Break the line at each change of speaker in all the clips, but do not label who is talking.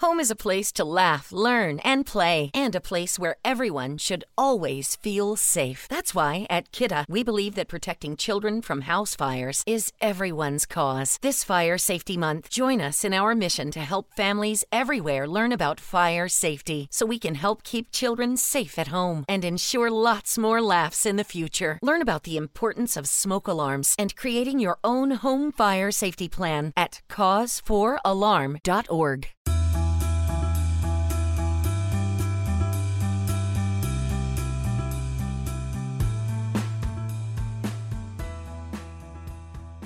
Home is a place to laugh, learn, and play, and a place where everyone should always feel safe. That's why at Kidda, we believe that protecting children from house fires is everyone's cause. This Fire Safety Month, join us in our mission to help families everywhere learn about fire safety so we can help keep children safe at home and ensure lots more laughs in the future. Learn about the importance of smoke alarms and creating your own home fire safety plan at cause4alarm.org.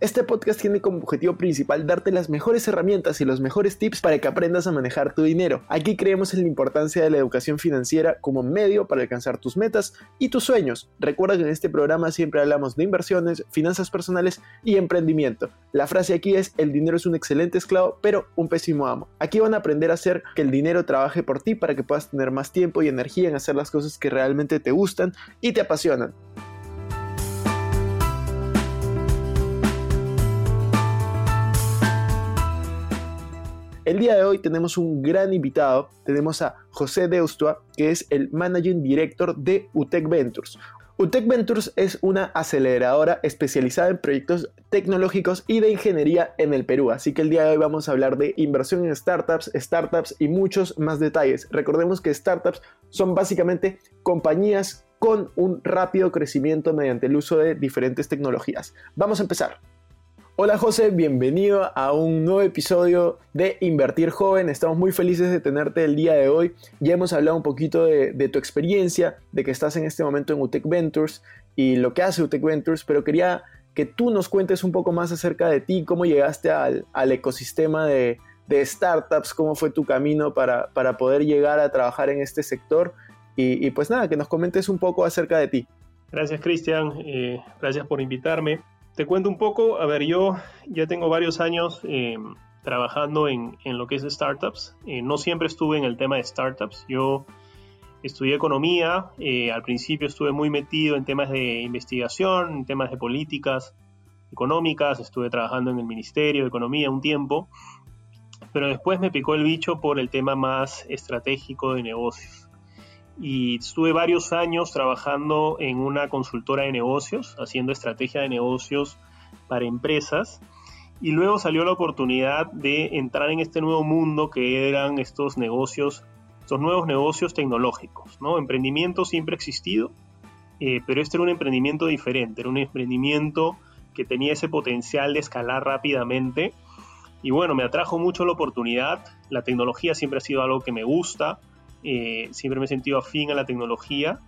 Este podcast tiene como objetivo principal darte las mejores herramientas y los mejores tips para que aprendas a manejar tu dinero. Aquí creemos en la importancia de la educación financiera como medio para alcanzar tus metas y tus sueños. Recuerda que en este programa siempre hablamos de inversiones, finanzas personales y emprendimiento. La frase aquí es, el dinero es un excelente esclavo, pero un pésimo amo. Aquí van a aprender a hacer que el dinero trabaje por ti para que puedas tener más tiempo y energía en hacer las cosas que realmente te gustan y te apasionan. El día de hoy tenemos un gran invitado, tenemos a José Deustua, que es el Managing Director de UTEC Ventures. UTEC Ventures es una aceleradora especializada en proyectos tecnológicos y de ingeniería en el Perú, así que el día de hoy vamos a hablar de inversión en startups, startups y muchos más detalles. Recordemos que startups son básicamente compañías con un rápido crecimiento mediante el uso de diferentes tecnologías. Vamos a empezar. Hola José, bienvenido a un nuevo episodio de Invertir Joven. Estamos muy felices de tenerte el día de hoy. Ya hemos hablado un poquito de, tu experiencia, de que estás en este momento en UTEC Ventures y lo que hace UTEC Ventures, pero quería que tú nos cuentes un poco más acerca de ti, cómo llegaste al, ecosistema de, startups, cómo fue tu camino para, poder llegar a trabajar en este sector y, pues nada, que nos comentes un poco acerca de ti.
Gracias Cristian, gracias por invitarme. Te cuento un poco, a ver, yo ya tengo varios años eh, trabajando en, lo que es startups. Eh, no siempre estuve en el tema de startups. Yo estudié economía, eh, al principio estuve muy metido en temas de investigación, en temas de políticas económicas, estuve trabajando en el Ministerio de Economía un tiempo, pero después me picó el bicho por el tema más estratégico de negocios y estuve varios años trabajando en una consultora de negocios, haciendo estrategia de negocios para empresas. Y luego salió la oportunidad de entrar en este nuevo mundo que eran estos negocios, estos nuevos negocios tecnológicos. ¿no? Emprendimiento siempre ha existido, eh, pero este era un emprendimiento diferente, era un emprendimiento que tenía ese potencial de escalar rápidamente. Y bueno, me atrajo mucho la oportunidad. La tecnología siempre ha sido algo que me gusta. Eh, siempre me he sentido afín a la tecnología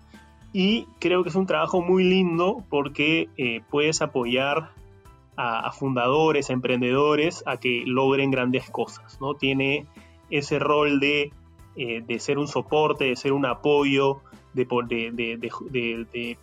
y creo que es un trabajo muy lindo porque eh, puedes apoyar a, fundadores, a emprendedores a que logren grandes cosas, ¿no? Tiene ese rol de, eh, de ser un soporte, de ser un apoyo, de, de,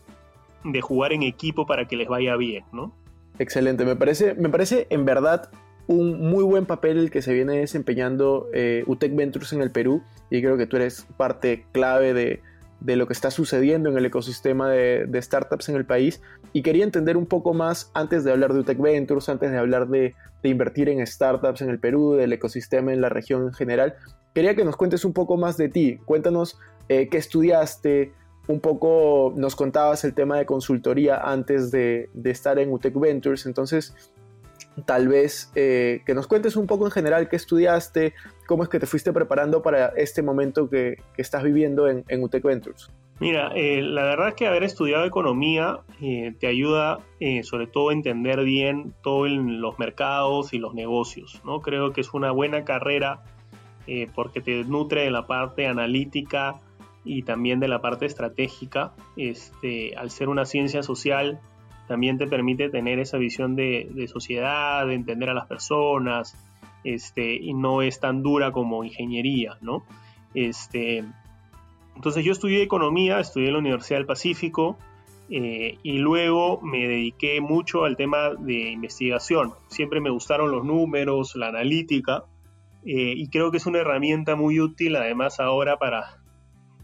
de, jugar en equipo para que les vaya bien, ¿no?
Excelente, me parece, me parece en verdad un muy buen papel el que se viene desempeñando eh, UTEC Ventures en el Perú y creo que tú eres parte clave de, lo que está sucediendo en el ecosistema de, startups en el país. Y quería entender un poco más antes de hablar de UTEC Ventures, antes de hablar de, invertir en startups en el Perú, del ecosistema en la región en general, quería que nos cuentes un poco más de ti, cuéntanos eh, qué estudiaste, un poco nos contabas el tema de consultoría antes de, de estar en UTEC Ventures, entonces tal vez eh, que nos cuentes un poco en general qué estudiaste, cómo es que te fuiste preparando para este momento que, estás viviendo en, en UTEC Ventures.
Mira, eh, la verdad es que haber estudiado economía eh, te ayuda sobre todo a entender bien todos los mercados y los negocios, ¿no? Creo que es una buena carrera porque te nutre de la parte analítica y también de la parte estratégica. Este, al ser una ciencia social, también te permite tener esa visión de, sociedad, de entender a las personas, este, y no es tan dura como ingeniería, ¿no? Este, entonces yo estudié economía, estudié en la Universidad del Pacífico eh, y luego me dediqué mucho al tema de investigación. Siempre me gustaron los números, la analítica, eh, y creo que es una herramienta muy útil además ahora para,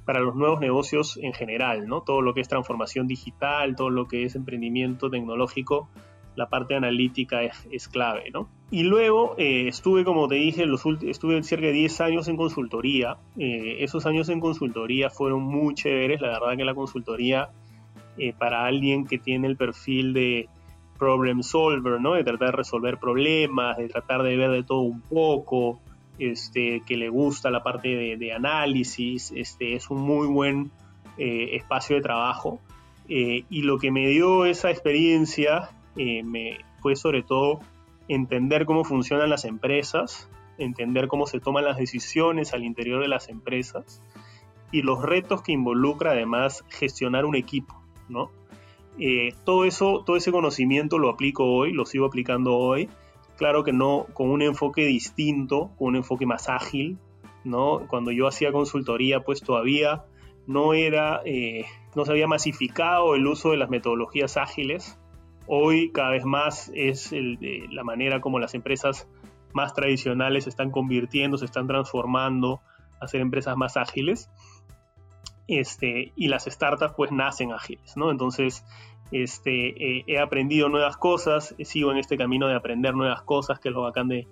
para los nuevos negocios en general, ¿no? Todo lo que es transformación digital, todo lo que es emprendimiento tecnológico, la parte analítica es, clave, ¿no? Y luego eh, estuve, como te dije, los estuve cerca de 10 años en consultoría. Eh, esos años en consultoría fueron muy chéveres. La verdad que la consultoría, eh, para alguien que tiene el perfil de problem solver, ¿no? De tratar de resolver problemas, de tratar de ver de todo un poco, este, que le gusta la parte de, análisis, este, es un muy buen espacio de trabajo. y lo que me dio esa experiencia eh, me fue sobre todo entender cómo funcionan las empresas, entender cómo se toman las decisiones al interior de las empresas y los retos que involucra además gestionar un equipo. Eh, todo eso, todo ese conocimiento lo aplico hoy, lo sigo aplicando hoy. Claro que no con un enfoque distinto, con un enfoque más ágil, ¿no? Cuando yo hacía consultoría, pues todavía no era, eh, no se había masificado el uso de las metodologías ágiles, Hoy cada vez más es la manera como las empresas más tradicionales se están convirtiendo, se están transformando a ser empresas más ágiles. Este, y las startups pues nacen ágiles, ¿no? Entonces, este, eh, he aprendido nuevas cosas, sigo en este camino de aprender nuevas cosas, que es lo bacán de,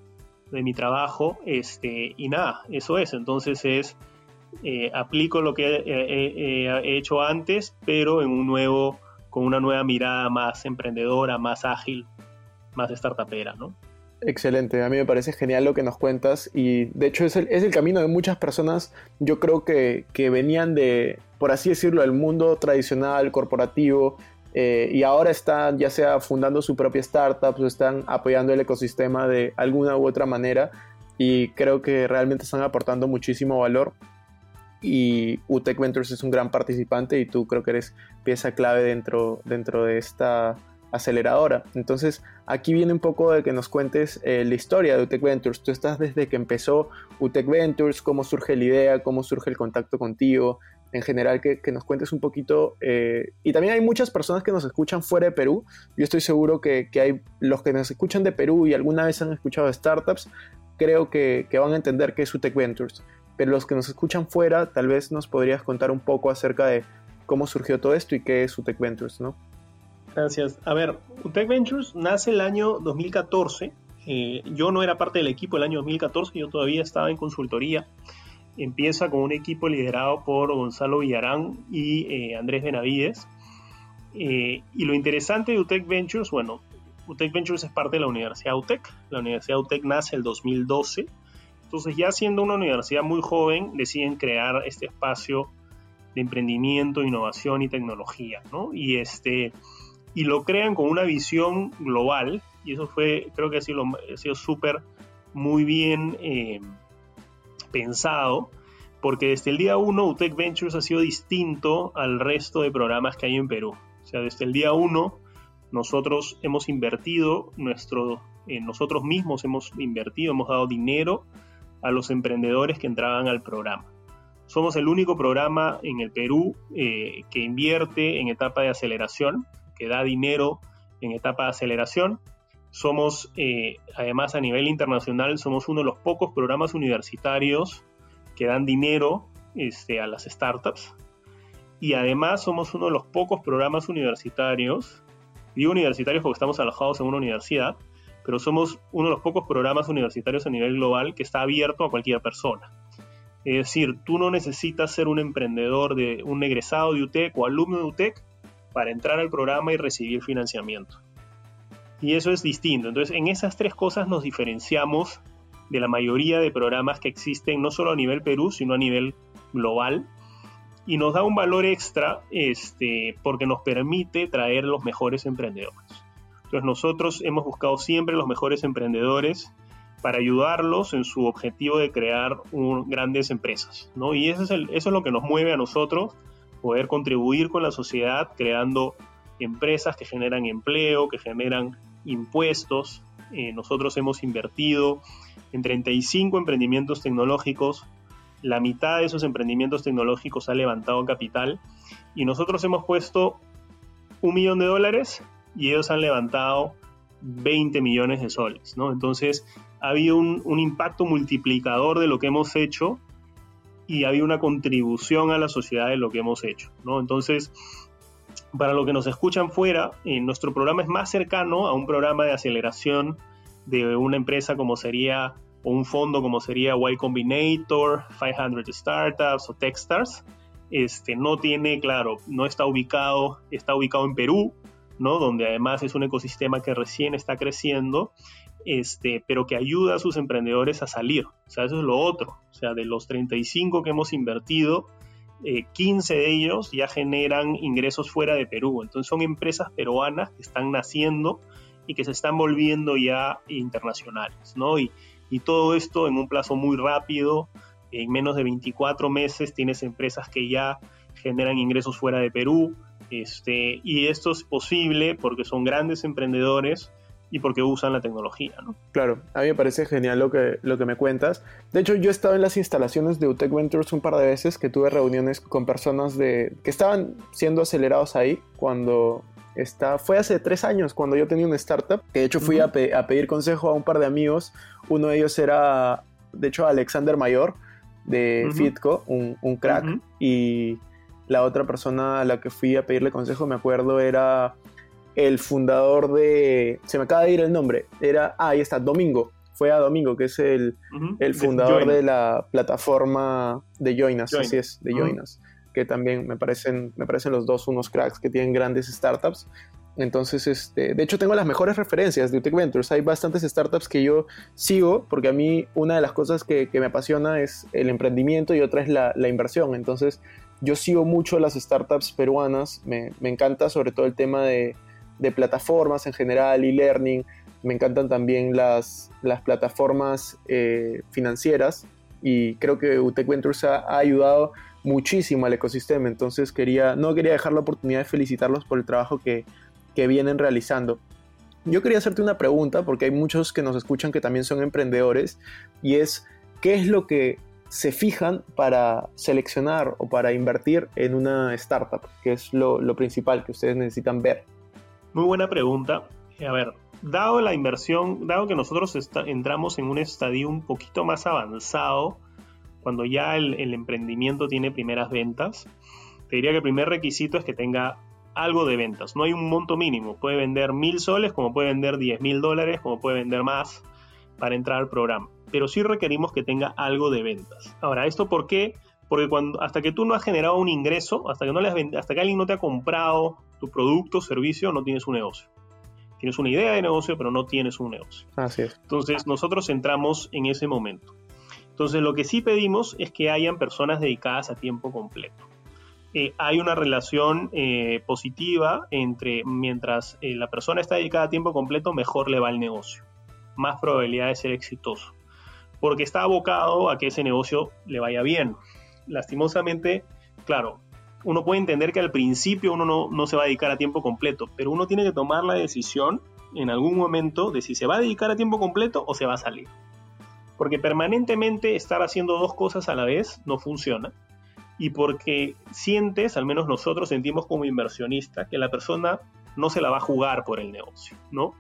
de mi trabajo, este, y nada, eso es, entonces es, eh, aplico lo que he hecho antes, pero en un nuevo con una nueva mirada más emprendedora, más ágil, más startupera, ¿no?
Excelente, a mí me parece genial lo que nos cuentas y de hecho es el, es el camino de muchas personas, yo creo que, que, venían de, por así decirlo, del mundo tradicional, corporativo, eh, y ahora están ya sea fundando su propia startup o están apoyando el ecosistema de alguna u otra manera y creo que realmente están aportando muchísimo valor y UTEC Ventures es un gran participante y tú creo que eres pieza clave dentro, dentro de esta aceleradora. Entonces, aquí viene un poco de que nos cuentes eh, la historia de UTEC Ventures. Tú estás desde que empezó UTEC Ventures, cómo surge la idea, cómo surge el contacto contigo, en general que, nos cuentes un poquito. Eh, y también hay muchas personas que nos escuchan fuera de Perú. Yo estoy seguro que, hay los que nos escuchan de Perú y alguna vez han escuchado startups, creo que, van a entender qué es UTEC Ventures pero los que nos escuchan fuera, tal vez nos podrías contar un poco acerca de cómo surgió todo esto y qué es UTEC Ventures, ¿no?
Gracias. A ver, UTEC Ventures nace el año 2014. Eh, yo no era parte del equipo el año 2014, yo todavía estaba en consultoría. Empieza con un equipo liderado por Gonzalo Villarán y eh, Andrés Benavides. Eh, y lo interesante de UTEC Ventures, bueno, UTEC Ventures es parte de la Universidad UTEC. La Universidad UTEC nace el 2012 entonces ya siendo una universidad muy joven, deciden crear este espacio de emprendimiento, innovación y tecnología, ¿no? Y, este, y lo crean con una visión global, y eso fue, creo que ha sido, sido súper, muy bien eh, pensado, porque desde el día 1 UTEC Ventures ha sido distinto al resto de programas que hay en Perú. O sea, desde el día 1 nosotros hemos invertido, nuestro, eh, nosotros mismos hemos invertido, hemos dado dinero a los emprendedores que entraban al programa. Somos el único programa en el Perú eh, que invierte en etapa de aceleración, que da dinero en etapa de aceleración. Somos, eh, además a nivel internacional, somos uno de los pocos programas universitarios que dan dinero este, a las startups. Y además somos uno de los pocos programas universitarios, digo universitarios porque estamos alojados en una universidad, pero somos uno de los pocos programas universitarios a nivel global que está abierto a cualquier persona. Es decir, tú no necesitas ser un emprendedor de un egresado de UTEC o alumno de UTEC para entrar al programa y recibir financiamiento. Y eso es distinto. Entonces, en esas tres cosas nos diferenciamos de la mayoría de programas que existen, no solo a nivel Perú, sino a nivel global. Y nos da un valor extra este, porque nos permite traer los mejores emprendedores. Entonces nosotros hemos buscado siempre los mejores emprendedores para ayudarlos en su objetivo de crear grandes empresas. ¿no? Y eso es, eso es lo que nos mueve a nosotros, poder contribuir con la sociedad creando empresas que generan empleo, que generan impuestos. Eh, nosotros hemos invertido en 35 emprendimientos tecnológicos. La mitad de esos emprendimientos tecnológicos ha levantado capital y nosotros hemos puesto un millón de dólares y ellos han levantado 20 millones de soles, ¿no? Entonces ha habido un, impacto multiplicador de lo que hemos hecho y ha habido una contribución a la sociedad de lo que hemos hecho, ¿no? Entonces, Para los que nos escuchan fuera, eh, nuestro programa es más cercano a un programa de aceleración de una empresa como sería, o un fondo como sería Y Combinator, 500 Startups o Techstars. Este, no tiene, claro, no está ubicado, está ubicado en Perú, ¿no? Donde además es un ecosistema que recién está creciendo, este, pero que ayuda a sus emprendedores a salir. O sea, eso es lo otro. O sea, de los 35 que hemos invertido, 15 eh, de ellos ya generan ingresos fuera de Perú. Entonces son empresas peruanas que están naciendo y que se están volviendo ya internacionales, ¿no? Y, y todo esto en un plazo muy rápido, en menos de 24 meses tienes empresas que ya generan ingresos fuera de Perú, este, y esto es posible porque son grandes emprendedores y porque usan la tecnología, ¿no?
Claro, a mí me parece genial lo que, lo que me cuentas. De hecho, yo he estado en las instalaciones de UTEC Ventures un par de veces que tuve reuniones con personas de, que estaban siendo acelerados ahí cuando está, fue hace tres años cuando yo tenía una startup, que de hecho fui a, pedir consejo a un par de amigos. Uno de ellos era, de hecho, Alexander Mayor de Fitco, un, crack, y la otra persona a la que fui a pedirle consejo, me acuerdo, era el fundador de. Se me acaba de ir el nombre. Era. Ah, ahí está, Domingo. Fue a Domingo, que es el, el fundador de, la plataforma de Joinas. Así es, de Joinas. Que también me parecen, me parecen los dos unos cracks que tienen grandes startups. Entonces, este, de hecho, tengo las mejores referencias de UTEC Ventures. Hay bastantes startups que yo sigo porque a mí una de las cosas que, me apasiona es el emprendimiento y otra es la, la, inversión. Entonces, yo sigo mucho las startups peruanas. Me, me encanta sobre todo el tema de, de plataformas en general, e-learning. Me encantan también las, las plataformas eh, financieras y creo que UTEC Ventures ha, ayudado muchísimo al ecosistema. Entonces quería, no quería dejar la oportunidad de felicitarlos por el trabajo que, que vienen realizando. Yo quería hacerte una pregunta porque hay muchos que nos escuchan que también son emprendedores y es, ¿qué es lo que se fijan para seleccionar o para invertir en una startup? ¿Qué es lo, lo principal que ustedes necesitan ver?
Muy buena pregunta. Eh, a ver, dado la inversión, dado que nosotros entramos en un estadio un poquito más avanzado, cuando ya el, emprendimiento tiene primeras ventas, te diría que el primer requisito es que tenga algo de ventas. No hay un monto mínimo. Puede vender mil soles, como puede vender diez mil dólares, como puede vender más para entrar al programa. Pero sí requerimos que tenga algo de ventas. Ahora, ¿esto por qué? Porque cuando, hasta que tú no has generado un ingreso, hasta que, no le hasta que alguien no te ha comprado tu producto o servicio, no tienes un negocio. Tienes una idea de negocio, pero no tienes un negocio.
Así es.
Entonces, nosotros entramos en ese momento. Entonces, lo que sí pedimos es que hayan personas dedicadas a tiempo completo. Eh, hay una relación eh, positiva entre mientras eh, la persona está dedicada a tiempo completo, mejor le va el negocio. Más probabilidad de ser exitoso. Porque está abocado a que ese negocio le vaya bien. Lastimosamente, claro, uno puede entender que al principio uno no, se va a dedicar a tiempo completo, pero uno tiene que tomar la decisión en algún momento de si se va a dedicar a tiempo completo o se va a salir. Porque permanentemente estar haciendo dos cosas a la vez no funciona. Y porque sientes, al menos nosotros sentimos como inversionista, que la persona no se la va a jugar por el negocio, ¿no?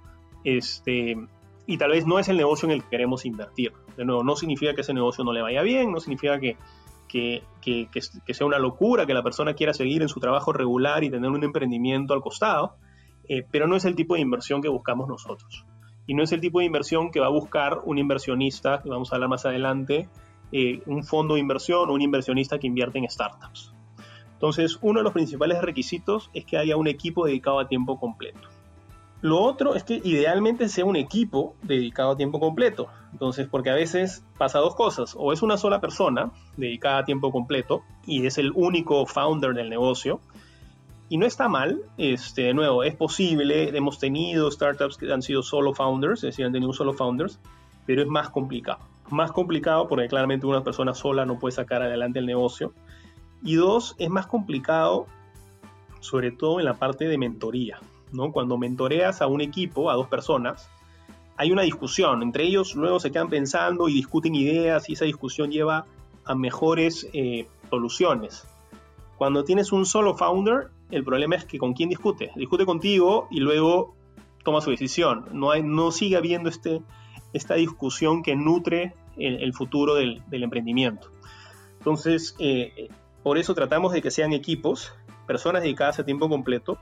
Este, y tal vez no es el negocio en el que queremos invertir. De nuevo, no significa que ese negocio no le vaya bien, no significa que que, sea una locura que la persona quiera seguir en su trabajo regular y tener un emprendimiento al costado, eh, pero no es el tipo de inversión que buscamos nosotros. Y no es el tipo de inversión que va a buscar un inversionista, que vamos a hablar más adelante, eh, un fondo de inversión o un inversionista que invierte en startups. Entonces, uno de los principales requisitos es que haya un equipo dedicado a tiempo completo. Lo otro es que idealmente sea un equipo dedicado a tiempo completo. Entonces, porque a veces pasa dos cosas. O es una sola persona dedicada a tiempo completo y es el único founder del negocio. Y no está mal, este, de nuevo, es posible. Hemos tenido startups que han sido solo founders, es decir, han tenido solo founders, pero es más complicado. Más complicado porque claramente una persona sola no puede sacar adelante el negocio. Y dos, es más complicado, sobre todo en la parte de mentoría. Cuando mentoreas a un equipo, a dos personas, hay una discusión, entre ellos luego se quedan pensando y discuten ideas y esa discusión lleva a mejores eh, soluciones. Cuando tienes un solo founder, el problema es que con quién discute. Discute contigo y luego toma su decisión. No, hay, no sigue habiendo este, esta discusión que nutre el, futuro del, emprendimiento. Entonces, eh, por eso tratamos de que sean equipos personas dedicadas a tiempo completo.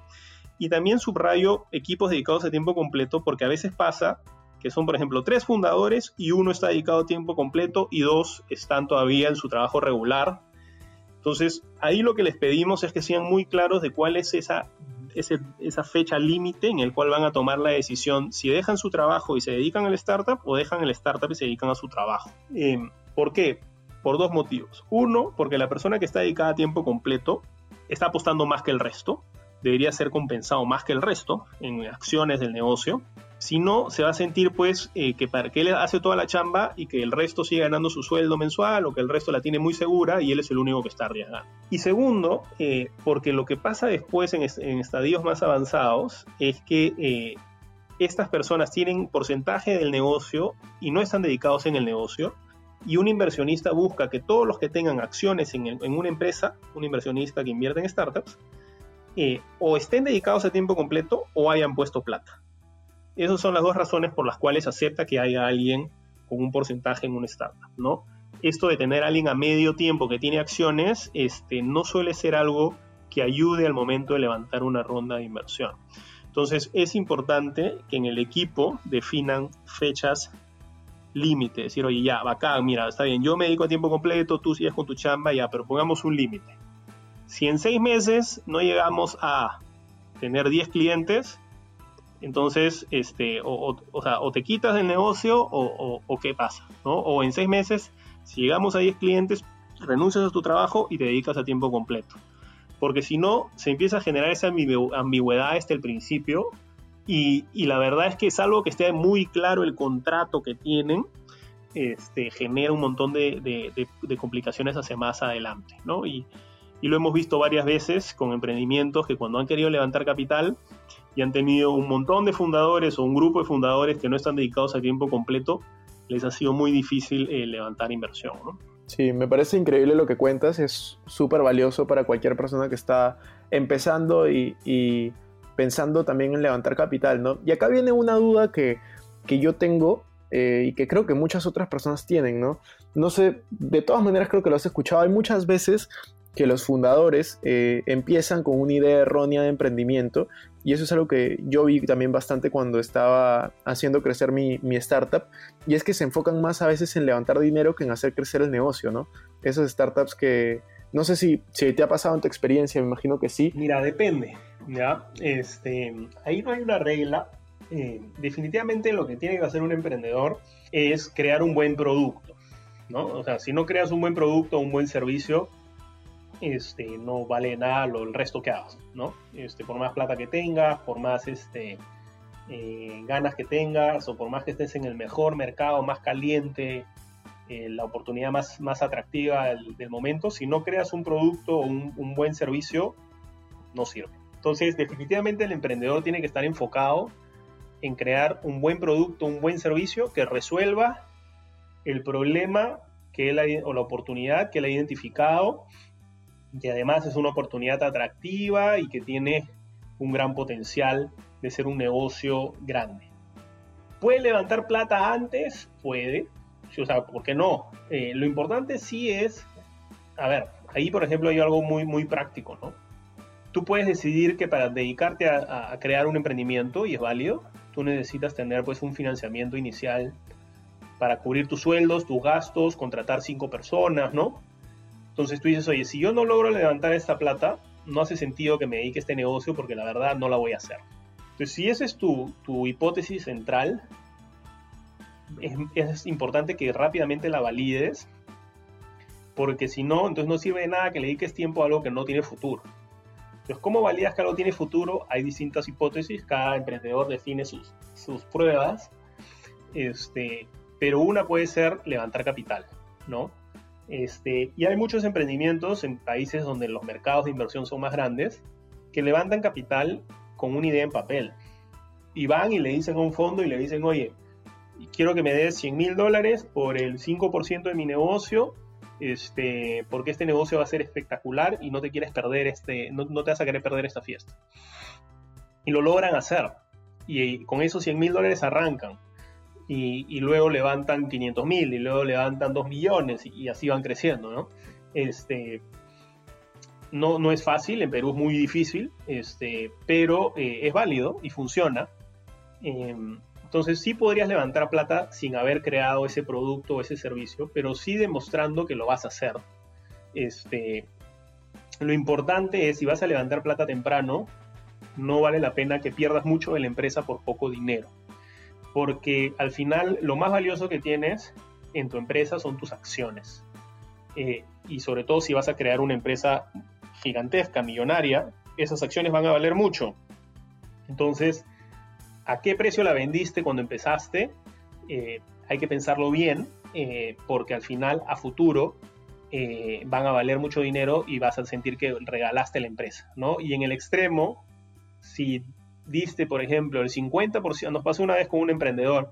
Y también subrayo equipos dedicados a tiempo completo porque a veces pasa que son, por ejemplo, tres fundadores y uno está dedicado a tiempo completo y dos están todavía en su trabajo regular. Entonces, ahí lo que les pedimos es que sean muy claros de cuál es esa, esa fecha límite en el cual van a tomar la decisión si dejan su trabajo y se dedican al startup o dejan el startup y se dedican a su trabajo. Eh, ¿Por qué? Por dos motivos. Uno, porque la persona que está dedicada a tiempo completo está apostando más que el resto, debería ser compensado más que el resto en acciones del negocio. Si no, se va a sentir pues eh, que para que él hace toda la chamba y que el resto sigue ganando su sueldo mensual o que el resto la tiene muy segura y él es el único que está arriesgando. Y segundo, eh, porque lo que pasa después en, estadios más avanzados es que eh, estas personas tienen porcentaje del negocio y no están dedicados en el negocio. Y un inversionista busca que todos los que tengan acciones en, en una empresa, un inversionista que invierte en startups, o estén dedicados a tiempo completo o hayan puesto plata. Esas son las dos razones por las cuales acepta que haya alguien con un porcentaje en una startup, ¿no? Esto de tener a alguien a medio tiempo que tiene acciones, este, no suele ser algo que ayude al momento de levantar una ronda de inversión. Entonces es importante que en el equipo definan fechas límite, decir, oye, ya, bacán, mira, está bien, yo me dedico a tiempo completo, tú sigues con tu chamba, ya, pero pongamos un límite. Si en seis meses no llegamos a tener 10 clientes, entonces, este, o, sea, o te quitas del negocio o, qué pasa, ¿no? O en seis meses, si llegamos a 10 clientes, renuncias a tu trabajo y te dedicas a tiempo completo. Porque si no, se empieza a generar esa ambigüedad desde el principio y, la verdad es que algo que esté muy claro el contrato que tienen, este, genera un montón de, complicaciones hacia más adelante, ¿no? Y, y lo hemos visto varias veces con emprendimientos que cuando han querido levantar capital, y han tenido un montón de fundadores o un grupo de fundadores que no están dedicados a tiempo completo, les ha sido muy difícil eh, levantar inversión.
Sí, me parece increíble lo que cuentas, es súper valioso para cualquier persona que está empezando y, pensando también en levantar capital, ¿no? Y acá viene una duda que, que yo tengo eh, y que creo que muchas otras personas tienen, ¿no? No sé, de todas maneras creo que lo has escuchado, hay muchas veces que los fundadores eh, empiezan con una idea errónea de emprendimiento y eso es algo que yo vi también bastante cuando estaba haciendo crecer mi, startup y es que se enfocan más a veces en levantar dinero que en hacer crecer el negocio, ¿no? Esas startups que no sé si, si te ha pasado en tu experiencia, me imagino que sí.
Mira, depende, ¿ya? Este, ahí no hay una regla. Eh, definitivamente lo que tiene que hacer un emprendedor es crear un buen producto, ¿no? O sea, si no creas un buen producto, un buen servicio, este, no vale nada lo, el resto que hagas, ¿no? Este, por más plata que tengas, por más este, eh, ganas que tengas, o por más que estés en el mejor mercado, más caliente, eh, la oportunidad más, más atractiva del, momento, si no creas un producto o un, buen servicio, no sirve. Entonces, definitivamente el emprendedor tiene que estar enfocado en crear un buen producto, un buen servicio que resuelva el problema que él o la oportunidad que él ha identificado y además es una oportunidad atractiva y que tiene un gran potencial de ser un negocio grande. ¿Puede levantar plata antes? Puede. O sea, ¿por qué no? Eh, lo importante sí es, a ver, ahí por ejemplo hay algo muy, muy práctico, ¿no? Tú puedes decidir que para dedicarte a, a crear un emprendimiento, y es válido, tú necesitas tener pues un financiamiento inicial para cubrir tus sueldos, tus gastos, contratar cinco personas, ¿no? Entonces tú dices, oye, si yo no logro levantar esta plata, no hace sentido que me dedique a este negocio porque la verdad no la voy a hacer. Entonces, si esa es tu, hipótesis central, es, importante que rápidamente la valides, porque si no, entonces no sirve de nada que le dediques tiempo a algo que no tiene futuro. Entonces, ¿cómo validas que algo tiene futuro? Hay distintas hipótesis, cada emprendedor define sus, sus pruebas, este, pero una puede ser levantar capital, ¿no? Este, y hay muchos emprendimientos en países donde los mercados de inversión son más grandes que levantan capital con una idea en papel. Y van y le dicen a un fondo y le dicen, oye, quiero que me des 100 mil dólares por el 5% de mi negocio, este, porque este negocio va a ser espectacular y no te quieres perder este, no, te vas a querer perder esta fiesta. Y lo logran hacer. Y con esos 100 mil dólares arrancan y, luego levantan 500 mil y luego levantan 2 millones y, así van creciendo, ¿no? Este, no, no es fácil, en Perú es muy difícil, este, pero eh, es válido y funciona. Em, entonces sí podrías levantar plata sin haber creado ese producto o ese servicio, pero sí demostrando que lo vas a hacer. Este, lo importante es, si vas a levantar plata temprano, no vale la pena que pierdas mucho de la empresa por poco dinero. Porque al final lo más valioso que tienes en tu empresa son tus acciones. Eh, y sobre todo si vas a crear una empresa gigantesca, millonaria, esas acciones van a valer mucho. Entonces, ¿a qué precio la vendiste cuando empezaste? Eh, hay que pensarlo bien, eh, porque al final, a futuro, van a valer mucho dinero y vas a sentir que regalaste la empresa, ¿no? Y en el extremo, si diste, por ejemplo, el 50%, nos pasó una vez con un emprendedor,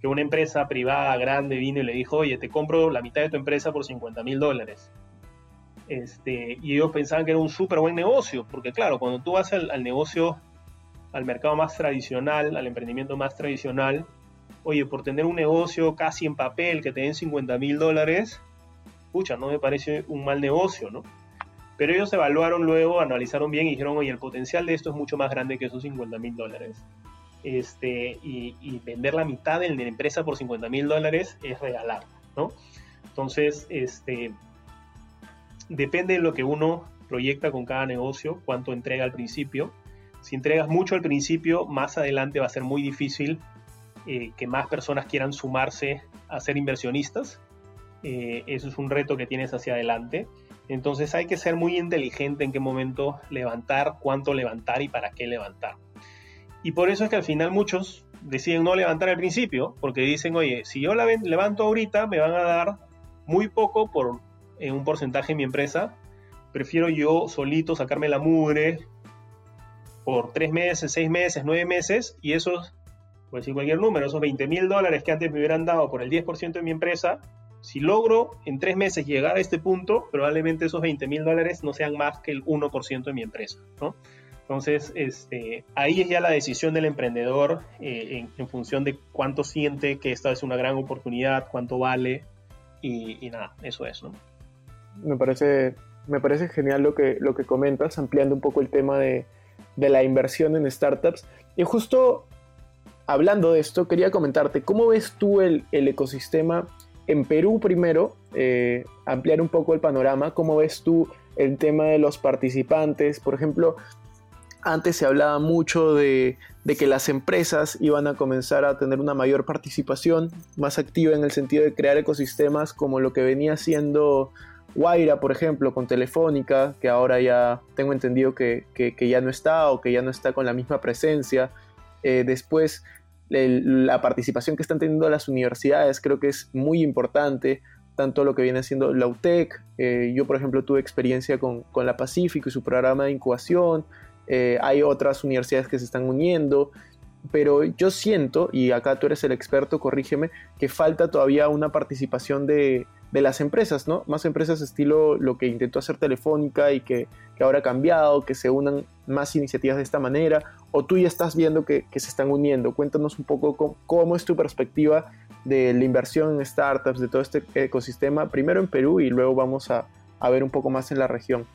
que una empresa privada grande vino y le dijo, oye, te compro la mitad de tu empresa por 50 mil dólares. Este, y ellos pensaban que era un súper buen negocio, porque claro, cuando tú vas al, negocio, al mercado más tradicional, al emprendimiento más tradicional, oye, por tener un negocio casi en papel que te den 50 mil dólares, pucha, no me parece un mal negocio, ¿no? Pero ellos evaluaron luego, analizaron bien y dijeron, oye, el potencial de esto es mucho más grande que esos 50 mil dólares. Este, y, vender la mitad de la empresa por 50 mil dólares es regalar, ¿no? Entonces, este, depende de lo que uno proyecta con cada negocio, cuánto entrega al principio. Si entregas mucho al principio, más adelante va a ser muy difícil eh, que más personas quieran sumarse a ser inversionistas. Eh, eso es un reto que tienes hacia adelante. Entonces hay que ser muy inteligente en qué momento levantar, cuánto levantar y para qué levantar. Y por eso es que al final muchos deciden no levantar al principio, porque dicen, oye, si yo la levanto ahorita, me van a dar muy poco por en un porcentaje en mi empresa, prefiero yo solito sacarme la mugre por tres meses, seis meses, nueve meses, y esos, por decir cualquier número, esos 20 mil dólares que antes me hubieran dado por el 10% de mi empresa, si logro en tres meses llegar a este punto, probablemente esos 20 mil dólares no sean más que el 1% de mi empresa, ¿no? Entonces, este, ahí es ya la decisión del emprendedor eh, en, función de cuánto siente que esta es una gran oportunidad, cuánto vale, y, y nada, eso es, ¿no?
me parece, me parece genial lo que, lo que comentas, ampliando un poco el tema de, la inversión en startups. Y justo hablando de esto, quería comentarte, ¿cómo ves tú el, ecosistema en Perú primero? Eh, ampliar un poco el panorama, ¿cómo ves tú el tema de los participantes? Por ejemplo, antes se hablaba mucho de, que las empresas iban a comenzar a tener una mayor participación, más activa en el sentido de crear ecosistemas como lo que venía siendo Guaira, por ejemplo, con Telefónica, que ahora ya tengo entendido que, ya no está o que ya no está con la misma presencia. Eh, después, la participación que están teniendo las universidades creo que es muy importante, tanto lo que viene siendo la UTEC. Eh, yo, por ejemplo, tuve experiencia con, la Pacífico y su programa de incubación. Eh, hay otras universidades que se están uniendo pero yo siento, y acá tú eres el experto, corrígeme, que falta todavía una participación de, de las empresas, ¿no? Más empresas estilo lo que intentó hacer Telefónica y que, ahora ha cambiado, que se unan más iniciativas de esta manera, o tú ya estás viendo que, se están uniendo. Cuéntanos un poco cómo, es tu perspectiva de la inversión en startups, de todo este ecosistema, primero en Perú y luego vamos a ver un poco más en la región.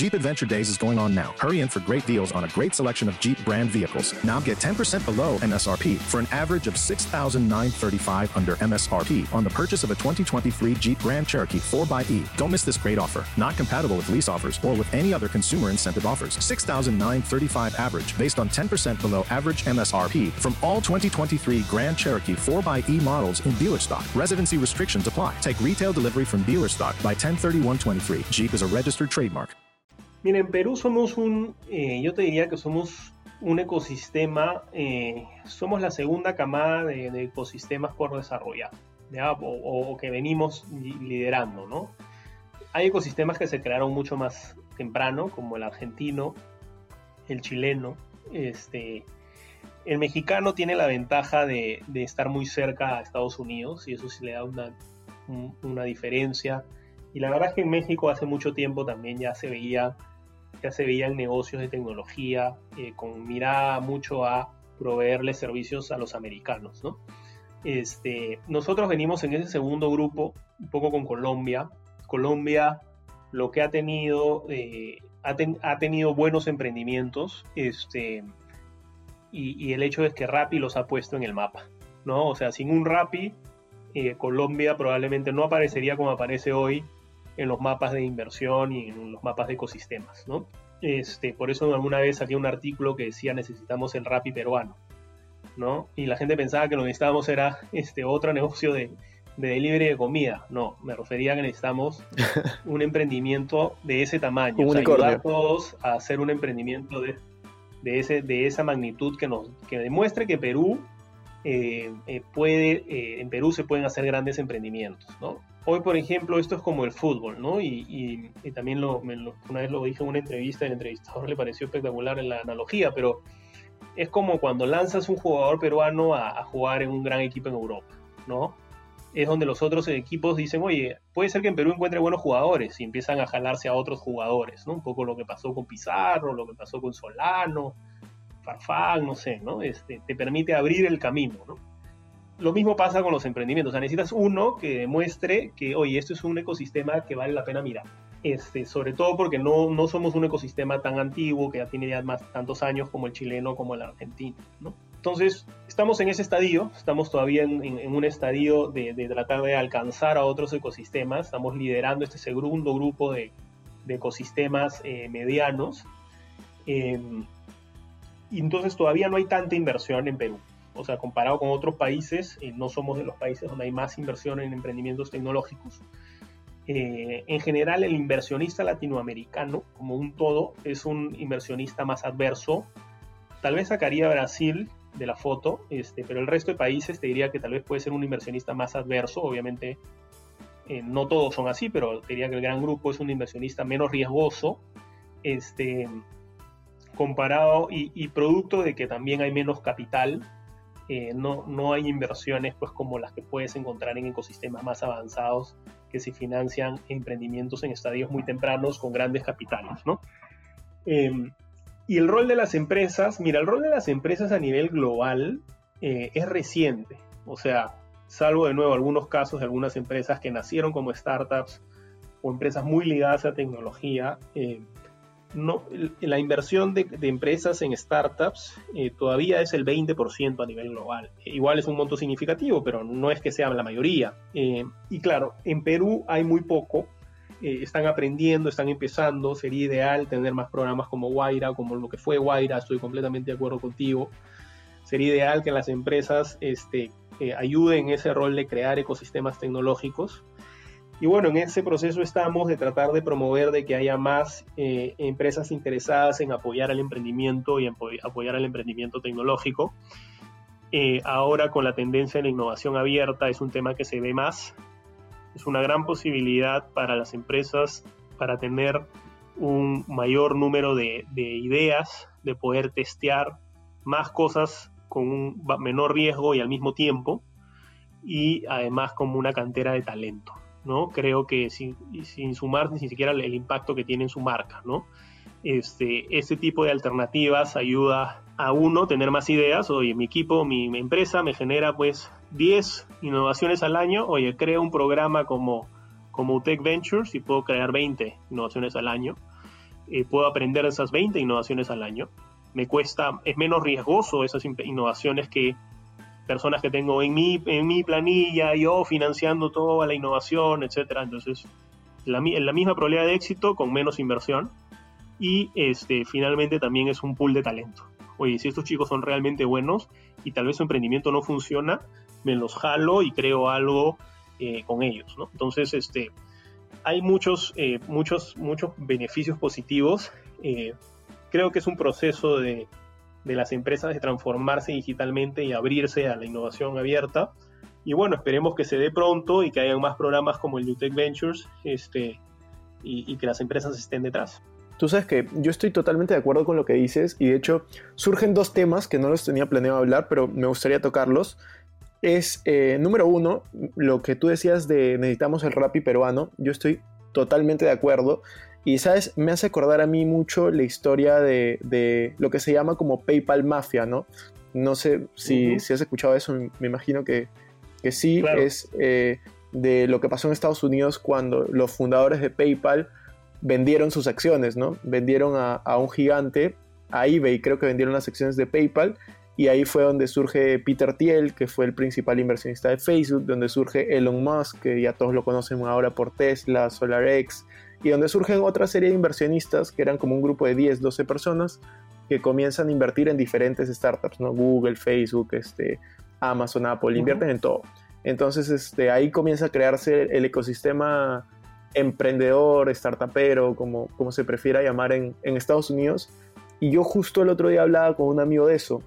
Jeep Adventure Days is going on now. Hurry in for great deals on a great selection of Jeep brand vehicles. Now get 10% below MSRP for an average of 6935 under MSRP on the purchase of a 2023 Jeep Grand Cherokee 4xE. Don't miss this great offer. Not compatible with lease offers or with any other consumer incentive offers. 6935 average based on 10% below average MSRP from all 2023 Grand Cherokee 4xE models in dealer stock. Residency restrictions apply. Take retail delivery from dealer stock by 103123. Jeep is a registered trademark.
Mira, en Perú somos un, eh, yo te diría que somos un ecosistema, eh, somos la segunda camada de, ecosistemas por desarrollar, O, que venimos liderando, ¿no? Hay ecosistemas que se crearon mucho más temprano, como el argentino, el chileno, este, el mexicano tiene la ventaja de, estar muy cerca a Estados Unidos y eso sí le da una, una diferencia. Y la verdad es que en México hace mucho tiempo también ya se veía ya se veían negocios de tecnología eh, con mirada mucho a proveerle servicios a los americanos, ¿no? Este, nosotros venimos en ese segundo grupo, un poco con Colombia. Colombia lo que ha tenido, eh, ha, tenido buenos emprendimientos, este, y, el hecho es que Rappi los ha puesto en el mapa, ¿no? O sea, sin un Rappi, eh, Colombia probablemente no aparecería como aparece hoy en los mapas de inversión y en los mapas de ecosistemas, ¿no? Este, por eso alguna vez saqué un artículo que decía necesitamos el Rappi peruano, ¿no? Y la gente pensaba que lo que necesitábamos era este, otro negocio de, de delivery de comida. No, me refería a que necesitamos un emprendimiento de ese tamaño. O sea, ayudar a todos a hacer un emprendimiento de, de, ese, de esa magnitud que, nos, que demuestre que Perú eh, eh, puede, eh, en Perú se pueden hacer grandes emprendimientos, ¿no? Hoy, por ejemplo, esto es como el fútbol, ¿no? Y, también lo, una vez lo dije en una entrevista, el entrevistador le pareció espectacular la analogía, pero es como cuando lanzas un jugador peruano a, a jugar en un gran equipo en Europa, ¿no? es donde los otros equipos dicen, oye, puede ser que en Perú encuentre buenos jugadores y empiezan a jalarse a otros jugadores, ¿no? Un poco lo que pasó con Pizarro, lo que pasó con Solano, Farfán, no sé, ¿no? Este, te permite abrir el camino, ¿no? Lo mismo pasa con los emprendimientos, o sea, necesitas uno que demuestre que, oye, esto es un ecosistema que vale la pena mirar. Este, sobre todo porque no, no somos un ecosistema tan antiguo que ya tiene ya más tantos años como el chileno como el argentino, ¿no? Entonces, estamos en ese estadio, estamos todavía en, un estadio de, tratar de alcanzar a otros ecosistemas, estamos liderando este segundo grupo de, ecosistemas eh, medianos. Em, y entonces todavía no hay tanta inversión en Perú. O sea, comparado con otros países, eh, no somos de los países donde hay más inversión en emprendimientos tecnológicos. Eh, en general, el inversionista latinoamericano, como un todo, es un inversionista más adverso. Tal vez sacaría Brasil de la foto, este, pero el resto de países te diría que tal vez puede ser un inversionista más adverso, obviamente eh, no todos son así, pero te diría que el gran grupo es un inversionista menos riesgoso, este, comparado y, producto de que también hay menos capital, eh, no, no hay inversiones pues como las que puedes encontrar en ecosistemas más avanzados que se financian emprendimientos en estadios muy tempranos con grandes capitales, ¿no? Em, y el rol de las empresas, mira, el rol de las empresas a nivel global eh, es reciente. O sea, salvo de nuevo algunos casos de algunas empresas que nacieron como startups o empresas muy ligadas a tecnología, eh, no, la inversión de, empresas en startups eh, todavía es el 20% a nivel global. Igual es un monto significativo, pero no es que sea la mayoría. y claro, en Perú hay muy poco, eh, están aprendiendo, están empezando, sería ideal tener más programas como Guaira, como lo que fue Guaira, estoy completamente de acuerdo contigo. Sería ideal que las empresas este, eh, ayuden en ese rol de crear ecosistemas tecnológicos. Y bueno, en ese proceso estamos de tratar de promover de que haya más eh, empresas interesadas en apoyar al emprendimiento y apoyar al emprendimiento tecnológico. ahora con la tendencia de la innovación abierta es un tema que se ve más es una gran posibilidad para las empresas para tener un mayor número de, ideas, de poder testear más cosas con un menor riesgo y al mismo tiempo, y además como una cantera de talento. ¿No? Creo que sin, sin sumar ni siquiera el, impacto que tiene en su marca. ¿no? Este, este tipo de alternativas ayuda a uno tener más ideas. Oye, mi equipo, mi, empresa me genera pues 10 innovaciones al año, oye, creo un programa como, como UTEC Ventures y puedo crear 20 innovaciones al año. Eh, puedo aprender esas 20 innovaciones al año. Me cuesta, es menos riesgoso esas innovaciones que personas que tengo en mi, en mi planilla, yo financiando toda la innovación, etc. Entonces, la, la misma probabilidad de éxito con menos inversión. Y este, finalmente también es un pool de talento. Oye, si estos chicos son realmente buenos y tal vez su emprendimiento no funciona, me los jalo y creo algo eh, con ellos, ¿no? Entonces, este, hay muchos, eh, muchos, muchos beneficios positivos. Eh, creo que es un proceso de, de, las empresas de transformarse digitalmente y abrirse a la innovación abierta. Y bueno, esperemos que se dé pronto y que haya más programas como el UTEC Ventures este, y, que las empresas estén detrás.
Tú sabes que yo estoy totalmente de acuerdo con lo que dices y de hecho surgen dos temas que no los tenía planeado hablar, pero me gustaría tocarlos es, eh, número uno, lo que tú decías de necesitamos el Rappi peruano, yo estoy totalmente de acuerdo. Y, ¿sabes? Me hace acordar a mí mucho la historia de, lo que se llama como PayPal Mafia, ¿no? No sé si, has escuchado eso, me imagino que, sí, es eh, de lo que pasó en Estados Unidos cuando los fundadores de PayPal vendieron sus acciones, ¿no? Vendieron a, a un gigante, a eBay, creo que vendieron las acciones de PayPal y ahí fue donde surge Peter Thiel, que fue el principal inversionista de Facebook, donde surge Elon Musk, que ya todos lo conocen ahora por Tesla, SolarX, y donde surgen otra serie de inversionistas que eran como un grupo de 10, 12 personas que comienzan a invertir en diferentes startups, ¿no? Google, Facebook, este, Amazon, Apple, invierten en todo. Entonces este, ahí comienza a crearse el ecosistema emprendedor, startupero, como, como se prefiera llamar en, en Estados Unidos. Y yo justo el otro día hablaba con un amigo de eso,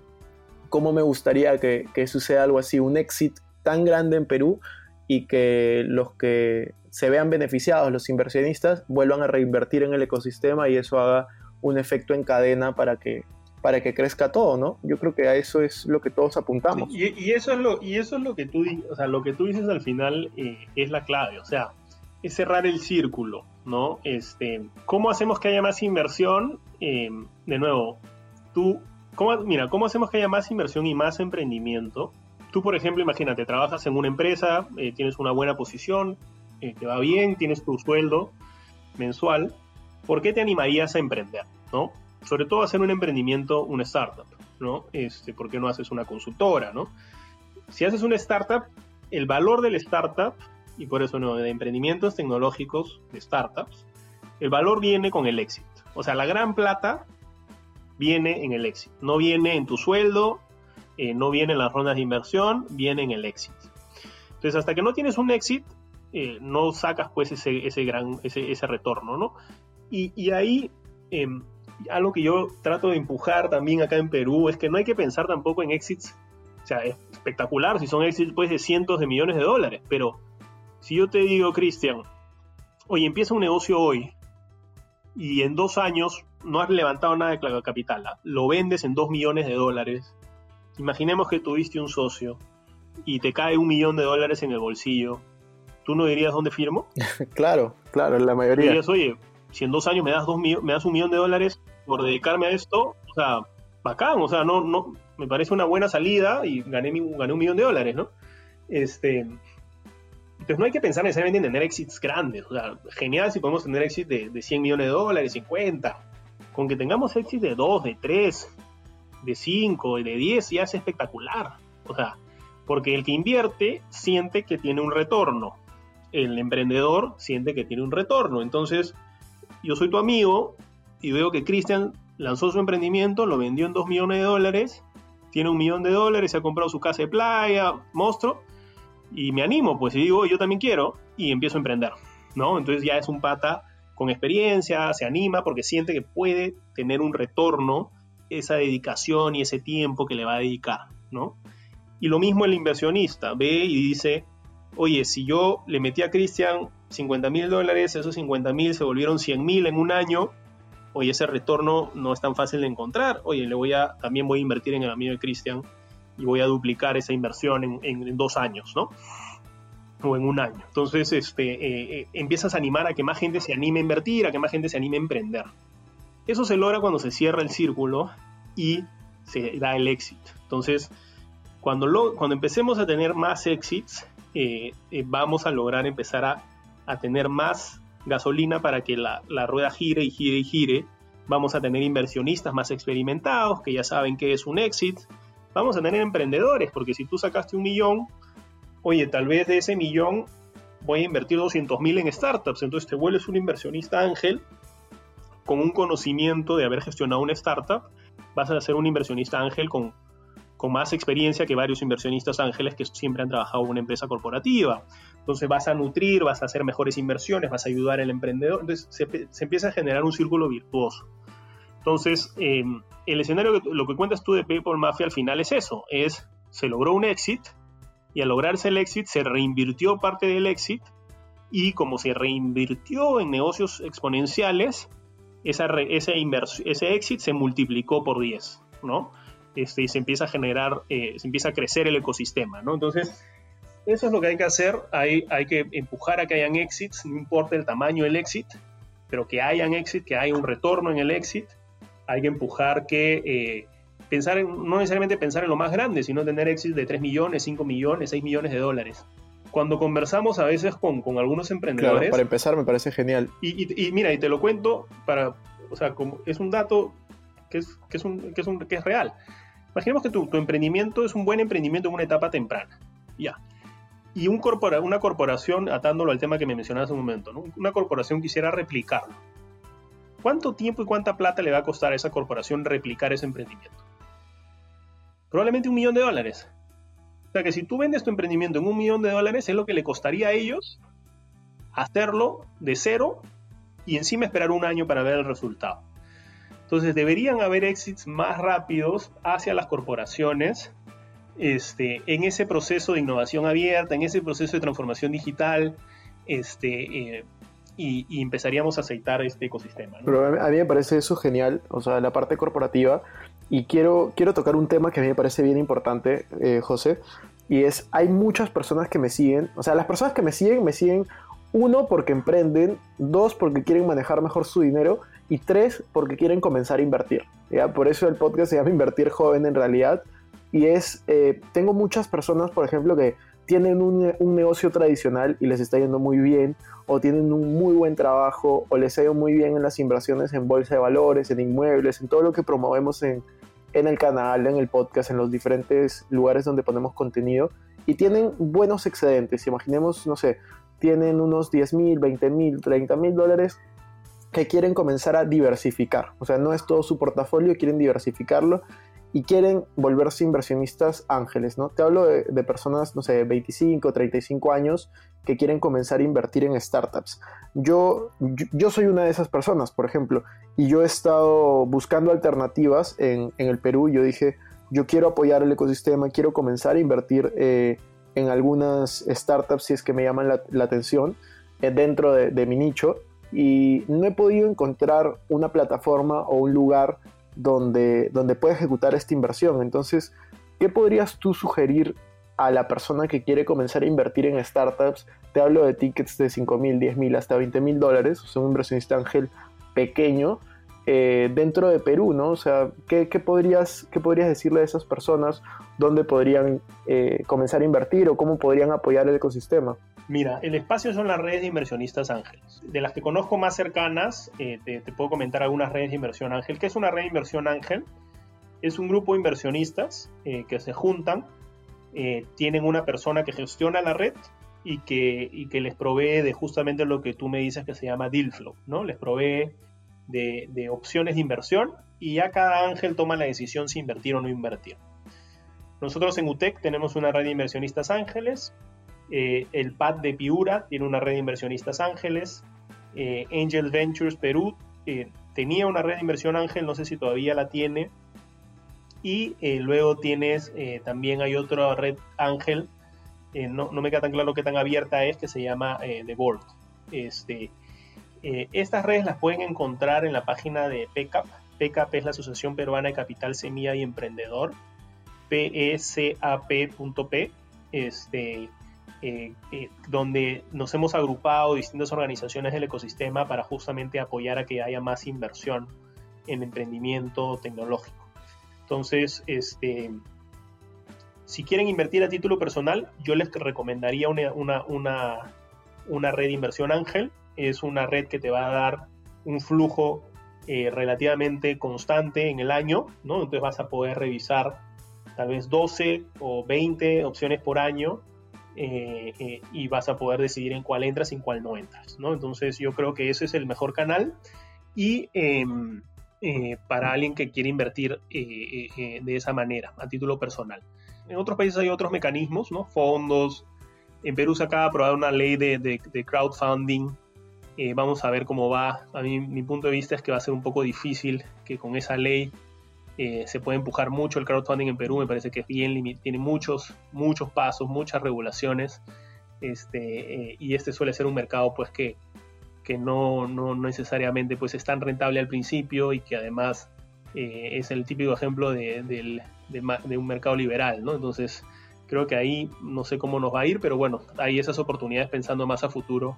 cómo me gustaría que, suceda algo así, un éxito tan grande en Perú y que los que se vean beneficiados, los inversionistas, vuelvan a reinvertir en el ecosistema y eso haga un efecto en cadena para que, para que crezca todo, ¿no? Yo creo que a eso es lo que todos apuntamos.
y, eso es lo, y eso es lo que tú, o sea, lo que tú dices al final eh, es la clave, o sea, es cerrar el círculo, ¿no? Este, ¿Cómo hacemos que haya más inversión? Eh, de nuevo, tú ¿Cómo, mira, ¿cómo hacemos que haya más inversión y más emprendimiento? Tú, por ejemplo, imagínate, trabajas en una empresa, eh, tienes una buena posición, eh, te va bien, tienes tu sueldo mensual. ¿Por qué te animarías a emprender? ¿no? Sobre todo hacer un emprendimiento, una startup, ¿no? Este, ¿Por qué no haces una consultora, ¿no? Si haces una startup, el valor del startup, y por eso no, de emprendimientos tecnológicos, de startups, el valor viene con el éxito. O sea, la gran plata viene en el éxito. No viene en tu sueldo, eh, no viene en las rondas de inversión, viene en el éxito. Entonces, hasta que no tienes un éxito, eh, no sacas pues ese, ese gran, ese, ese, retorno, ¿no? Y, ahí, em, algo que yo trato de empujar también acá en Perú es que no hay que pensar tampoco en éxitos, o sea, es espectacular si son éxitos pues de cientos de millones de dólares, pero si yo te digo, Cristian, oye, empieza un negocio hoy y en dos años no has levantado nada de capital, ¿ah? lo vendes en 2 millones de dólares. Imaginemos que tuviste un socio y te cae un millón de dólares en el bolsillo. ¿Tú no dirías dónde firmo?
claro, claro, en la mayoría.
Dirías, oye, si en dos años me das, dos me das un millón de dólares por dedicarme a esto, o sea, bacán, o sea, no, no, me parece una buena salida y gané, gané un millón de dólares, ¿no? Este, entonces no hay que pensar necesariamente en tener éxitos grandes. O sea, genial si podemos tener éxitos de, de 100 millones de dólares, 50. Con que tengamos éxitos de 2, de 3, de 5 y de 10 ya es espectacular. O sea, porque el que invierte siente que tiene un retorno. El emprendedor siente que tiene un retorno. Entonces, yo soy tu amigo y veo que Cristian lanzó su emprendimiento, lo vendió en 2 millones de dólares, tiene un millón de dólares, se ha comprado su casa de playa, monstruo y me animo, pues, y digo, yo también quiero, y empiezo a emprender, ¿no? Entonces ya es un pata con experiencia, se anima porque siente que puede tener un retorno esa dedicación y ese tiempo que le va a dedicar, ¿no? Y lo mismo el inversionista, ve y dice, oye, si yo le metí a Cristian 50 mil dólares, esos 50 mil se volvieron 100 mil en un año, oye, ese retorno no es tan fácil de encontrar, oye, le voy a, también voy a invertir en el amigo de Cristian y voy a duplicar esa inversión en, dos años, ¿no? O en un año. Entonces, este, eh, eh, empiezas a animar a que más gente se anime a invertir, a que más gente se anime a emprender. Eso se logra cuando se cierra el círculo y se da el éxito. Entonces, cuando, cuando empecemos a tener más éxitos, eh, vamos a lograr empezar a, a, tener más gasolina para que la, la, rueda gire y gire y gire. Vamos a tener inversionistas más experimentados que ya saben qué es un éxito vamos a tener emprendedores, porque si tú sacaste un millón, oye, tal vez de ese millón voy a invertir 200 mil en startups, entonces te vuelves un inversionista ángel con un conocimiento de haber gestionado una startup, vas a ser un inversionista ángel con, más experiencia que varios inversionistas ángeles que siempre han trabajado en una empresa corporativa. Entonces vas a nutrir, vas a hacer mejores inversiones, vas a ayudar al emprendedor. Entonces se, empieza a generar un círculo virtuoso. Entonces, em, el escenario, lo que cuentas tú de PayPal Mafia al final es eso, es, se logró un exit y al lograrse el exit se reinvirtió parte del exit y como se reinvirtió en negocios exponenciales, esa, ese, ese exit se multiplicó por 10, ¿no? Este, y se empieza a generar, eh, se empieza a crecer el ecosistema, ¿no? Entonces, eso es lo que hay que hacer, hay, hay que empujar a que hayan exits, no importa el tamaño del exit, pero que hayan exit, que haya un retorno en el exit, hay que empujar que eh, pensar en, no necesariamente pensar en lo más grande, sino tener éxito de 3 millones, 5 millones, 6 millones de dólares. Cuando conversamos a veces con, con algunos emprendedores... Claro,
para empezar me parece genial.
Y, y, mira, y te lo cuento para... O sea, como es un dato que es, que es, un, que es, un, que es real. Imaginemos que tu, tu, emprendimiento es un buen emprendimiento en una etapa temprana. Ya. Y un corpora, una corporación, atándolo al tema que me mencionaste hace un momento, ¿no? una corporación quisiera replicarlo. ¿Cuánto tiempo y cuánta plata le va a costar a esa corporación replicar ese emprendimiento? Probablemente un millón de dólares. O sea que si tú vendes tu emprendimiento en un millón de dólares, es lo que le costaría a ellos hacerlo de cero y encima esperar un año para ver el resultado. Entonces deberían haber exits más rápidos hacia las corporaciones este, en ese proceso de innovación abierta, en ese proceso de transformación digital, este, eh, y, empezaríamos a aceitar este ecosistema.
Pero a mí me parece eso genial, o sea, la parte corporativa, y quiero, quiero tocar un tema que a mí me parece bien importante, eh, José, y es, hay muchas personas que me siguen, o sea, las personas que me siguen, me siguen, uno, porque emprenden, dos, porque quieren manejar mejor su dinero, y tres, porque quieren comenzar a invertir. ¿ya? Por eso el podcast se llama Invertir Joven en realidad, y es, eh, tengo muchas personas, por ejemplo, que tienen un, un, negocio tradicional y les está yendo muy bien, o tienen un muy buen trabajo, o les ha ido muy bien en las inversiones en bolsa de valores, en inmuebles, en todo lo que promovemos en, en el canal, en el podcast, en los diferentes lugares donde ponemos contenido, y tienen buenos excedentes. Imaginemos, no sé, tienen unos 10 mil, 20 mil, 30 mil dólares que quieren comenzar a diversificar. O sea, no es todo su portafolio, quieren diversificarlo y quieren volverse inversionistas ángeles, ¿no? Te hablo de, personas, no sé, 25, 35 años que quieren comenzar a invertir en startups. Yo, yo, soy una de esas personas, por ejemplo, y yo he estado buscando alternativas en, el Perú. Yo dije, yo quiero apoyar el ecosistema, quiero comenzar a invertir eh, en algunas startups si es que me llaman la, atención eh, dentro de, de mi nicho y no he podido encontrar una plataforma o un lugar donde, donde puede ejecutar esta inversión. Entonces, ¿qué podrías tú sugerir a la persona que quiere comenzar a invertir en startups? Te hablo de tickets de 5 mil, 10 mil, hasta 20 mil dólares, o sea, un inversionista ángel pequeño eh, dentro de Perú, ¿no? O sea, ¿qué, podrías, ¿qué podrías decirle a esas personas? ¿Dónde podrían eh, comenzar a invertir o cómo podrían apoyar el ecosistema?
Mira, el espacio son las redes de inversionistas ángeles. De las que conozco más cercanas, eh, te, puedo comentar algunas redes de inversión ángel. ¿Qué es una red de inversión ángel? Es un grupo de inversionistas eh, que se juntan, eh, tienen una persona que gestiona la red y que, les provee de justamente lo que tú me dices que se llama deal flow, ¿no? Les provee de, de opciones de inversión y ya cada ángel toma la decisión si invertir o no invertir. Nosotros en UTEC tenemos una red de inversionistas ángeles eh, el PAD de Piura tiene una red de inversionistas ángeles. Eh, Angel Ventures Perú eh, tenía una red de inversión ángel, no sé si todavía la tiene. Y luego tienes, también hay otra red ángel, no, me queda tan claro qué tan abierta es, que se llama The Board. Este, estas redes las pueden encontrar en la página de PECAP. PECAP es la Asociación Peruana de Capital Semilla y Emprendedor, pecap.p. Este, eh, eh, donde nos hemos agrupado distintas organizaciones del ecosistema para justamente apoyar a que haya más inversión en emprendimiento tecnológico. Entonces, este, si quieren invertir a título personal, yo les recomendaría una, una, red de inversión ángel. Es una red que te va a dar un flujo eh, relativamente constante en el año, ¿no? Entonces vas a poder revisar tal vez 12 o 20 opciones por año eh, eh, y vas a poder decidir en cuál entras y en cuál no entras, ¿no? Entonces yo creo que ese es el mejor canal y em, eh, para alguien que quiere invertir de esa manera, a título personal. En otros países hay otros mecanismos, ¿no? Fondos. En Perú se acaba de aprobar una ley de, de crowdfunding. vamos a ver cómo va. A mí, mi punto de vista es que va a ser un poco difícil que con esa ley eh, se puede empujar mucho el crowdfunding en Perú, me parece que es bien tiene muchos, muchos pasos, muchas regulaciones, este, eh, y este suele ser un mercado pues que, que no, no, necesariamente pues es tan rentable al principio y que además eh, es el típico ejemplo de, de, un mercado liberal, ¿no? Entonces creo que ahí no sé cómo nos va a ir, pero bueno, hay esas oportunidades pensando más a futuro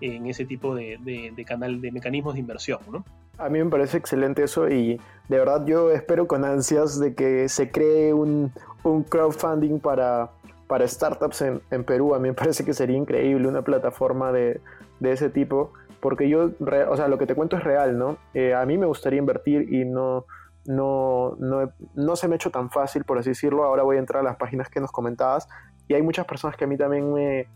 en ese tipo de, canal de mecanismos de inversión, ¿no?
A mí me parece excelente eso y de verdad yo espero con ansias de que se cree un, un crowdfunding para, para startups en, en, Perú. A mí me parece que sería increíble una plataforma de, de ese tipo, porque yo, o sea, lo que te cuento es real, ¿no? Eh, a mí me gustaría invertir y no, no, no, no, se me ha hecho tan fácil, por así decirlo. Ahora voy a entrar a las páginas que nos comentabas y hay muchas personas que a mí también me,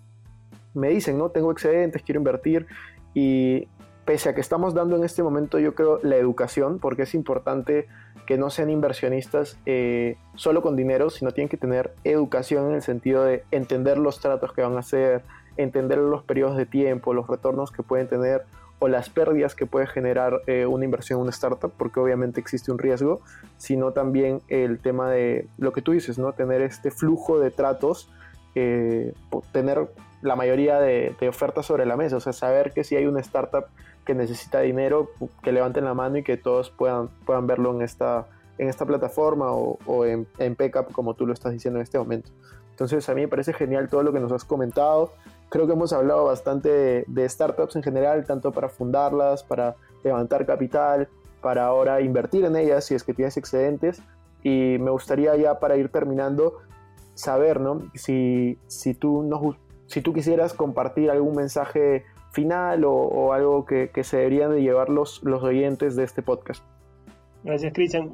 me dicen, ¿no? Tengo excedentes, quiero invertir y pese a que estamos dando en este momento, yo creo, la educación, porque es importante que no sean inversionistas eh, solo con dinero, sino tienen que tener educación en el sentido de entender los tratos que van a hacer, entender los periodos de tiempo, los retornos que pueden tener o las pérdidas que puede generar eh, una inversión en una startup, porque obviamente existe un riesgo, sino también el tema de lo que tú dices, ¿no? Tener este flujo de tratos, eh, tener la mayoría de, de, ofertas sobre la mesa, o sea, saber que si hay una startup que necesita dinero, que levanten la mano y que todos puedan, puedan verlo en esta, en esta plataforma o, en, en Pickup, como tú lo estás diciendo en este momento. Entonces, a mí me parece genial todo lo que nos has comentado. Creo que hemos hablado bastante de, de startups en general, tanto para fundarlas, para levantar capital, para ahora invertir en ellas si es que tienes excedentes. Y me gustaría ya para ir terminando saber, ¿no? Si, si, tú, nos, si tú quisieras compartir algún mensaje final o, algo que, se deberían de llevar los, los oyentes de este podcast.
Gracias, Cristian.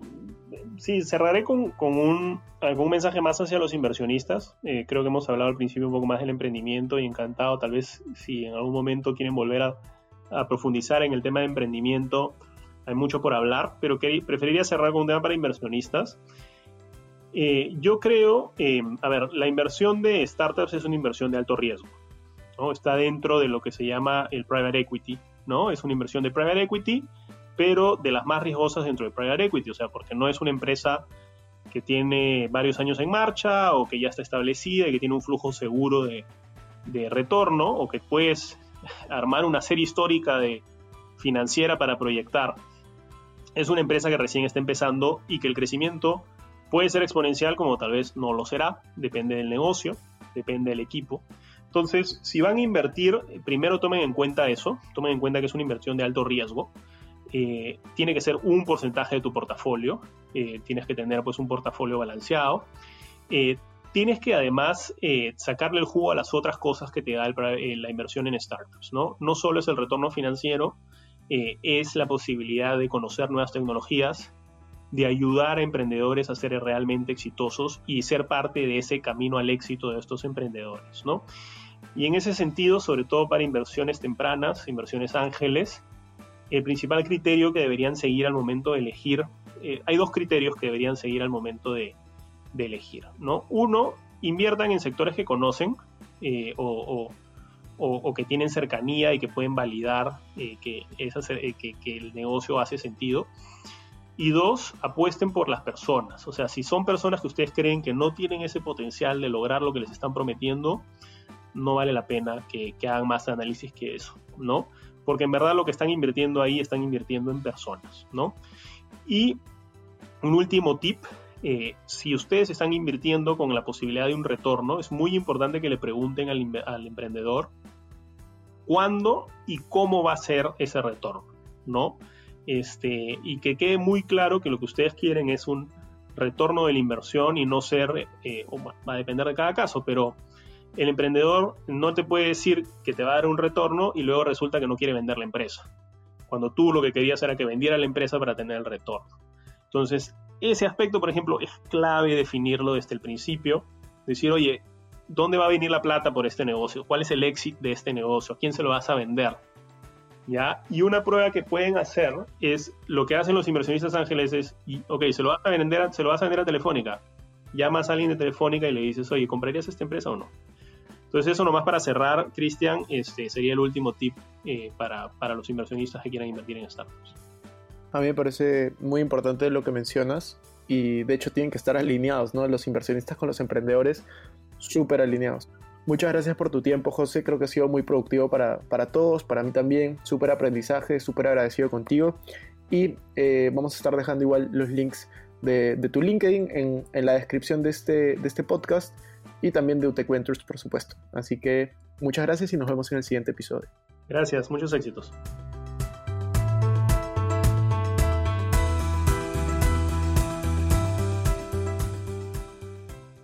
Sí, cerraré con, un, algún mensaje más hacia los inversionistas. Eh, creo que hemos hablado al principio un poco más del emprendimiento y encantado, tal vez si en algún momento quieren volver a, profundizar en el tema de emprendimiento, hay mucho por hablar, pero que, preferiría cerrar con un tema para inversionistas. Eh, yo creo, eh, a ver, la inversión de startups es una inversión de alto riesgo. Está dentro de lo que se llama el private equity, ¿no? Es una inversión de private equity, pero de las más riesgosas dentro de private equity, o sea, porque no es una empresa que tiene varios años en marcha o que ya está establecida y que tiene un flujo seguro de, retorno o que puedes armar una serie histórica de financiera para proyectar. Es una empresa que recién está empezando y que el crecimiento puede ser exponencial como tal vez no lo será, depende del negocio, depende del equipo. Entonces, si van a invertir, primero tomen en cuenta eso, tomen en cuenta que es una inversión de alto riesgo. Eh, tiene que ser un porcentaje de tu portafolio, eh, tienes que tener pues un portafolio balanceado. Eh, tienes que además sacarle el jugo a las otras cosas que te da la inversión en startups, ¿no? No solo es el retorno financiero, es la posibilidad de conocer nuevas tecnologías, de ayudar a emprendedores a ser realmente exitosos y ser parte de ese camino al éxito de estos emprendedores, ¿no? Y en ese sentido, sobre todo para inversiones tempranas, inversiones ángeles, el principal criterio que deberían seguir al momento de elegir, eh, hay dos criterios que deberían seguir al momento de, elegir. ¿no? Uno, inviertan en sectores que conocen eh, o, que tienen cercanía y que pueden validar eh, que, que, el negocio hace sentido. Y dos, apuesten por las personas. O sea, si son personas que ustedes creen que no tienen ese potencial de lograr lo que les están prometiendo, no vale la pena que, hagan más análisis que eso, ¿no? Porque en verdad lo que están invirtiendo ahí están invirtiendo en personas, ¿no? Y un último tip, eh, si ustedes están invirtiendo con la posibilidad de un retorno, es muy importante que le pregunten al, al emprendedor cuándo y cómo va a ser ese retorno, ¿no? Este, y que quede muy claro que lo que ustedes quieren es un retorno de la inversión y no ser, eh, va a depender de cada caso, pero el emprendedor no te puede decir que te va a dar un retorno y luego resulta que no quiere vender la empresa. Cuando tú lo que querías era que vendiera la empresa para tener el retorno. Entonces, ese aspecto, por ejemplo, es clave definirlo desde el principio. Decir, oye, ¿dónde va a venir la plata por este negocio? ¿Cuál es el éxito de este negocio? ¿A quién se lo vas a vender? ¿Ya? Y una prueba que pueden hacer es lo que hacen los inversionistas ángeles es, ok, se lo vas a vender, se lo vas a vender a Telefónica. Llamas a alguien de Telefónica y le dices, oye, ¿comprarías esta empresa o no? Entonces eso nomás para cerrar, Cristian, este sería el último tip eh, para, para, los inversionistas que quieran invertir en startups.
A mí me parece muy importante lo que mencionas y de hecho tienen que estar alineados, ¿no? Los inversionistas con los emprendedores, súper alineados. Muchas gracias por tu tiempo, José. Creo que ha sido muy productivo para, para todos, para mí también. Súper aprendizaje, súper agradecido contigo. Y eh, vamos a estar dejando igual los links de, de tu LinkedIn en, en, la descripción de este, de este podcast y también de UTEC Ventures, por supuesto. Así que muchas gracias y nos vemos en el siguiente episodio.
Gracias, muchos éxitos.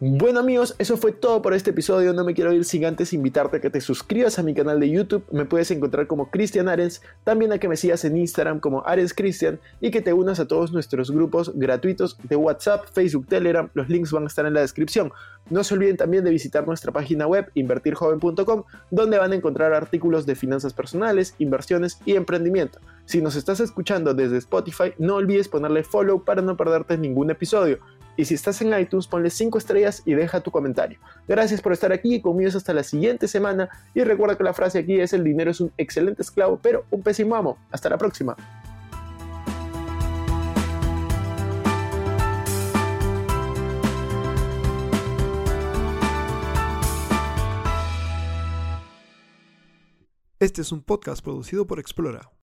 Bueno amigos, eso fue todo por este episodio. No me quiero ir sin antes invitarte a que te suscribas a mi canal de YouTube. Me puedes encontrar como Cristian Arens, también a que me sigas en Instagram como Arens Cristian y que te unas a todos nuestros grupos gratuitos de WhatsApp, Facebook, Telegram. Los links van a estar en la descripción. No se olviden también de visitar nuestra página web invertirjoven.com, donde van a encontrar artículos de finanzas personales, inversiones y emprendimiento. Si nos estás escuchando desde Spotify, no olvides ponerle follow para no perderte ningún episodio. Y si estás en iTunes, ponle 5 estrellas y deja tu comentario. Gracias por estar aquí y conmigo hasta la siguiente semana. Y recuerda que la frase aquí es el dinero es un excelente esclavo, pero un pésimo amo. Hasta la próxima.
Este es un podcast producido por Explora.